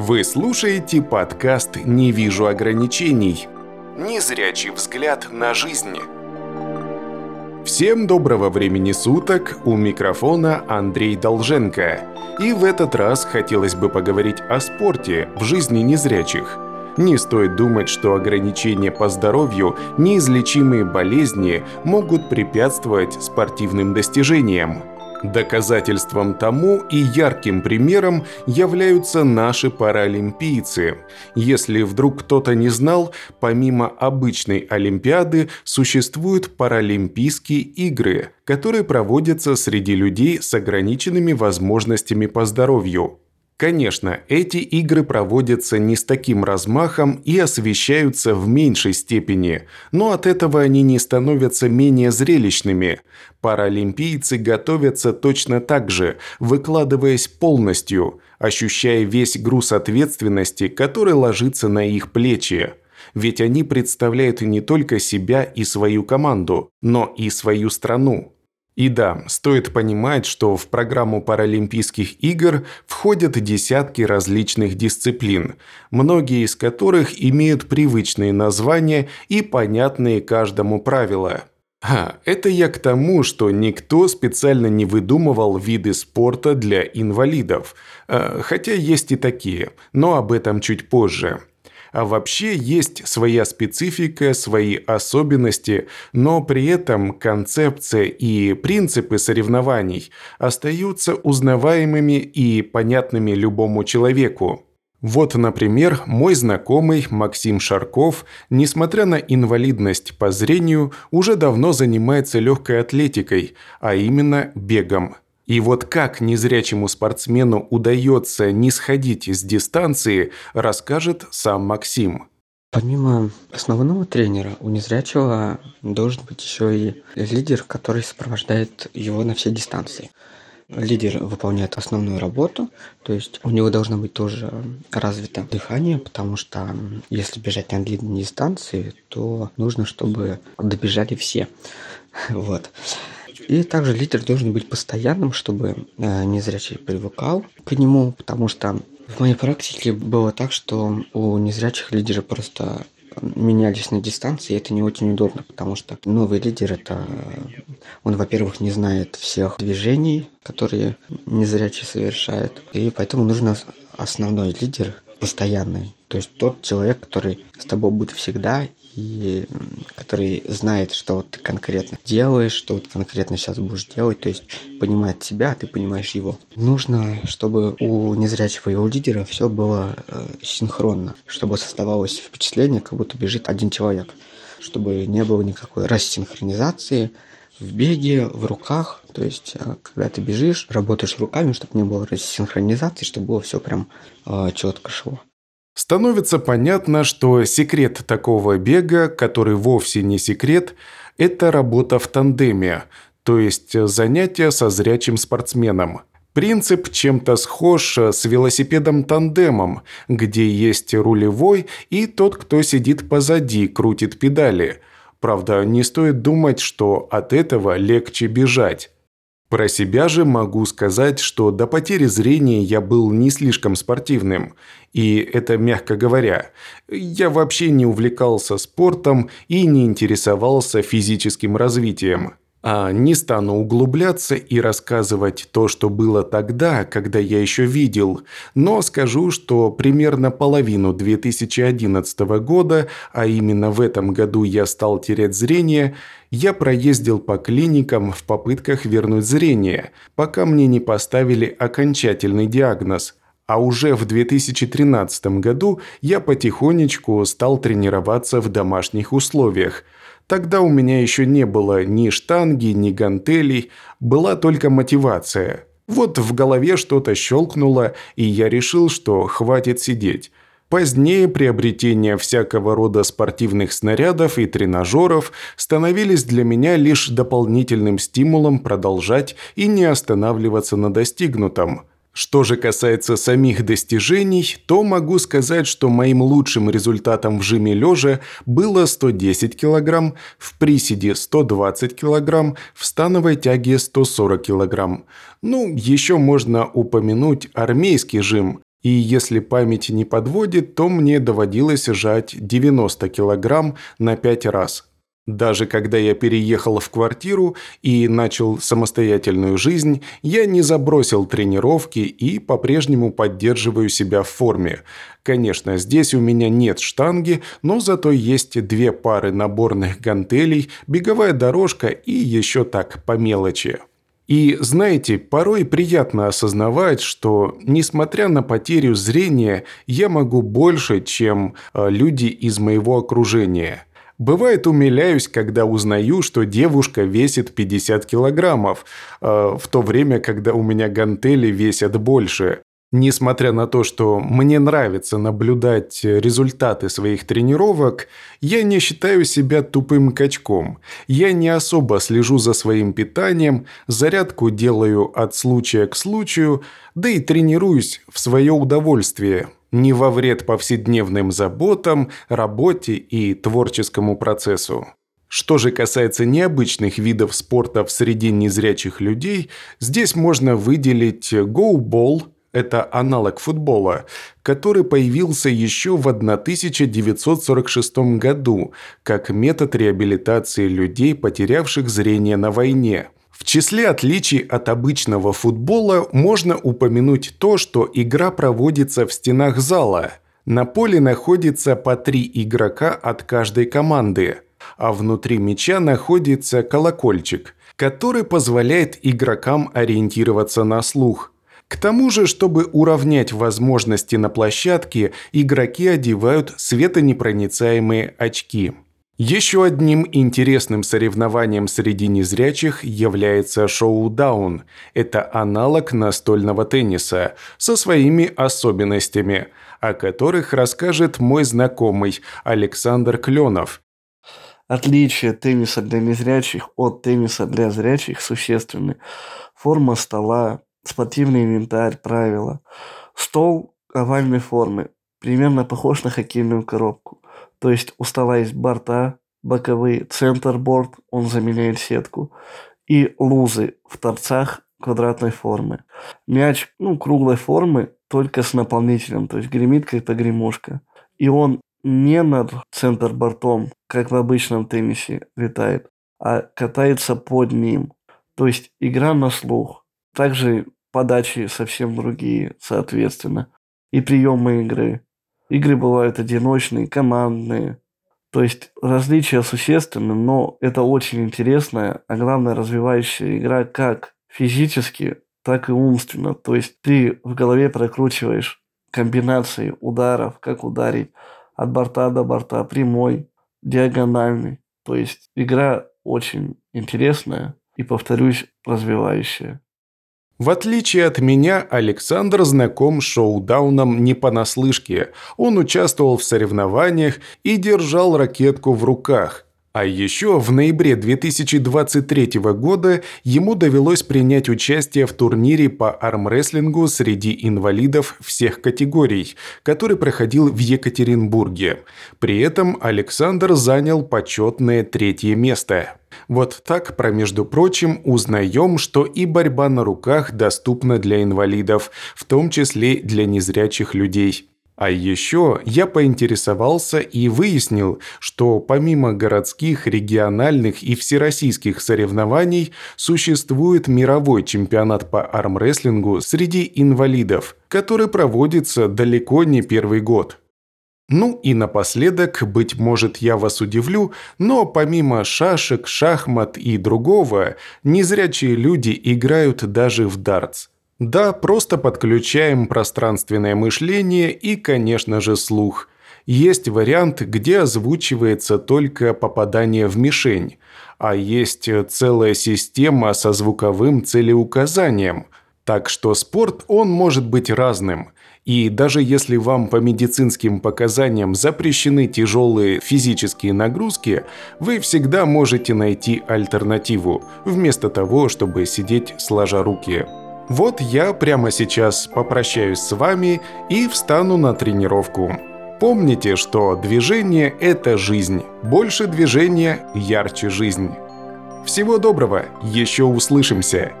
Вы слушаете подкаст «Не вижу ограничений». Незрячий взгляд на жизнь. Всем доброго времени суток, у микрофона Андрей Долженко. И в этот раз хотелось бы поговорить о спорте в жизни незрячих. Не стоит думать, что ограничения по здоровью, неизлечимые болезни могут препятствовать спортивным достижениям. Доказательством тому и ярким примером являются наши паралимпийцы. Если вдруг кто-то не знал, помимо обычной Олимпиады существуют Паралимпийские игры, которые проводятся среди людей с ограниченными возможностями по здоровью. Конечно, эти игры проводятся не с таким размахом и освещаются в меньшей степени, но от этого они не становятся менее зрелищными. Паралимпийцы готовятся точно так же, выкладываясь полностью, ощущая весь груз ответственности, который ложится на их плечи. Ведь они представляют не только себя и свою команду, но и свою страну. И да, стоит понимать, что в программу Паралимпийских игр входят десятки различных дисциплин, многие из которых имеют привычные названия и понятные каждому правила. А, это я к тому, что никто специально не выдумывал виды спорта для инвалидов. А, хотя есть и такие, но об этом чуть позже. А вообще есть своя специфика, свои особенности, но при этом концепция и принципы соревнований остаются узнаваемыми и понятными любому человеку. Вот, например, мой знакомый Максим Шарков, несмотря на инвалидность по зрению, уже давно занимается легкой атлетикой, а именно бегом – и вот как незрячему спортсмену удается не сходить с дистанции, расскажет сам Максим. Помимо основного тренера, у незрячего должен быть еще и лидер, который сопровождает его на все дистанции. Лидер выполняет основную работу, то есть у него должно быть тоже развито дыхание, потому что если бежать на длинные дистанции, то нужно, чтобы добежали все. Вот. И также лидер должен быть постоянным, чтобы э, незрячий привыкал к нему, потому что в моей практике было так, что у незрячих лидеры просто менялись на дистанции, и это не очень удобно, потому что новый лидер это он, во-первых, не знает всех движений, которые незрячий совершает, и поэтому нужен основной лидер постоянный, то есть тот человек, который с тобой будет всегда и который знает, что вот ты конкретно делаешь, что вот конкретно сейчас будешь делать, то есть понимает тебя, а ты понимаешь его. Нужно, чтобы у незрячего у лидера все было э, синхронно, чтобы создавалось впечатление, как будто бежит один человек, чтобы не было никакой рассинхронизации, в беге, в руках. То есть, э, когда ты бежишь, работаешь руками, чтобы не было рассинхронизации, чтобы было все прям э, четко шло. Становится понятно, что секрет такого бега, который вовсе не секрет, это работа в тандеме, то есть занятие со зрячим спортсменом. Принцип чем-то схож с велосипедом-тандемом, где есть рулевой и тот, кто сидит позади, крутит педали. Правда, не стоит думать, что от этого легче бежать. Про себя же могу сказать, что до потери зрения я был не слишком спортивным. И это мягко говоря. Я вообще не увлекался спортом и не интересовался физическим развитием. А не стану углубляться и рассказывать то, что было тогда, когда я еще видел, но скажу, что примерно половину 2011 года, а именно в этом году я стал терять зрение, я проездил по клиникам в попытках вернуть зрение, пока мне не поставили окончательный диагноз. А уже в 2013 году я потихонечку стал тренироваться в домашних условиях – Тогда у меня еще не было ни штанги, ни гантелей, была только мотивация. Вот в голове что-то щелкнуло, и я решил, что хватит сидеть. Позднее приобретение всякого рода спортивных снарядов и тренажеров становились для меня лишь дополнительным стимулом продолжать и не останавливаться на достигнутом – что же касается самих достижений, то могу сказать, что моим лучшим результатом в жиме лежа было 110 кг, в приседе 120 кг, в становой тяге 140 кг. Ну, еще можно упомянуть армейский жим, И если память не подводит, то мне доводилось жать 90 килограмм на 5 раз. Даже когда я переехал в квартиру и начал самостоятельную жизнь, я не забросил тренировки и по-прежнему поддерживаю себя в форме. Конечно, здесь у меня нет штанги, но зато есть две пары наборных гантелей, беговая дорожка и еще так по мелочи. И знаете, порой приятно осознавать, что, несмотря на потерю зрения, я могу больше, чем э, люди из моего окружения – Бывает, умиляюсь, когда узнаю, что девушка весит 50 килограммов, э, в то время, когда у меня гантели весят больше. Несмотря на то, что мне нравится наблюдать результаты своих тренировок, я не считаю себя тупым качком. Я не особо слежу за своим питанием, зарядку делаю от случая к случаю, да и тренируюсь в свое удовольствие, не во вред повседневным заботам, работе и творческому процессу. Что же касается необычных видов спорта в среде незрячих людей, здесь можно выделить гоубол – это аналог футбола, который появился еще в 1946 году как метод реабилитации людей, потерявших зрение на войне – в числе отличий от обычного футбола можно упомянуть то, что игра проводится в стенах зала. На поле находится по три игрока от каждой команды, а внутри мяча находится колокольчик, который позволяет игрокам ориентироваться на слух. К тому же, чтобы уравнять возможности на площадке, игроки одевают светонепроницаемые очки. Еще одним интересным соревнованием среди незрячих является шоу-даун. Это аналог настольного тенниса со своими особенностями, о которых расскажет мой знакомый Александр Кленов. Отличие тенниса для незрячих от тенниса для зрячих существенны. Форма стола, спортивный инвентарь, правила. Стол овальной формы, примерно похож на хоккейную коробку. То есть у стола есть борта, боковые, центрборд, он заменяет сетку, и лузы в торцах квадратной формы. Мяч, ну, круглой формы, только с наполнителем, то есть гремит как погремушка. И он не над центрбортом, как в обычном теннисе летает, а катается под ним. То есть игра на слух. Также подачи совсем другие, соответственно. И приемы игры. Игры бывают одиночные, командные. То есть различия существенны, но это очень интересная, а главное развивающая игра как физически, так и умственно. То есть ты в голове прокручиваешь комбинации ударов, как ударить от борта до борта, прямой, диагональный. То есть игра очень интересная и, повторюсь, развивающая. В отличие от меня, Александр знаком с шоу-дауном не понаслышке. Он участвовал в соревнованиях и держал ракетку в руках. А еще в ноябре 2023 года ему довелось принять участие в турнире по армрестлингу среди инвалидов всех категорий, который проходил в Екатеринбурге. При этом Александр занял почетное третье место. Вот так, про между прочим, узнаем, что и борьба на руках доступна для инвалидов, в том числе для незрячих людей. А еще я поинтересовался и выяснил, что помимо городских, региональных и всероссийских соревнований существует мировой чемпионат по армрестлингу среди инвалидов, который проводится далеко не первый год. Ну и напоследок, быть может, я вас удивлю, но помимо шашек, шахмат и другого, незрячие люди играют даже в дартс. Да, просто подключаем пространственное мышление и, конечно же, слух. Есть вариант, где озвучивается только попадание в мишень, а есть целая система со звуковым целеуказанием. Так что спорт, он может быть разным – и даже если вам по медицинским показаниям запрещены тяжелые физические нагрузки, вы всегда можете найти альтернативу, вместо того, чтобы сидеть сложа руки. Вот я прямо сейчас попрощаюсь с вами и встану на тренировку. Помните, что движение – это жизнь. Больше движения – ярче жизнь. Всего доброго, еще услышимся.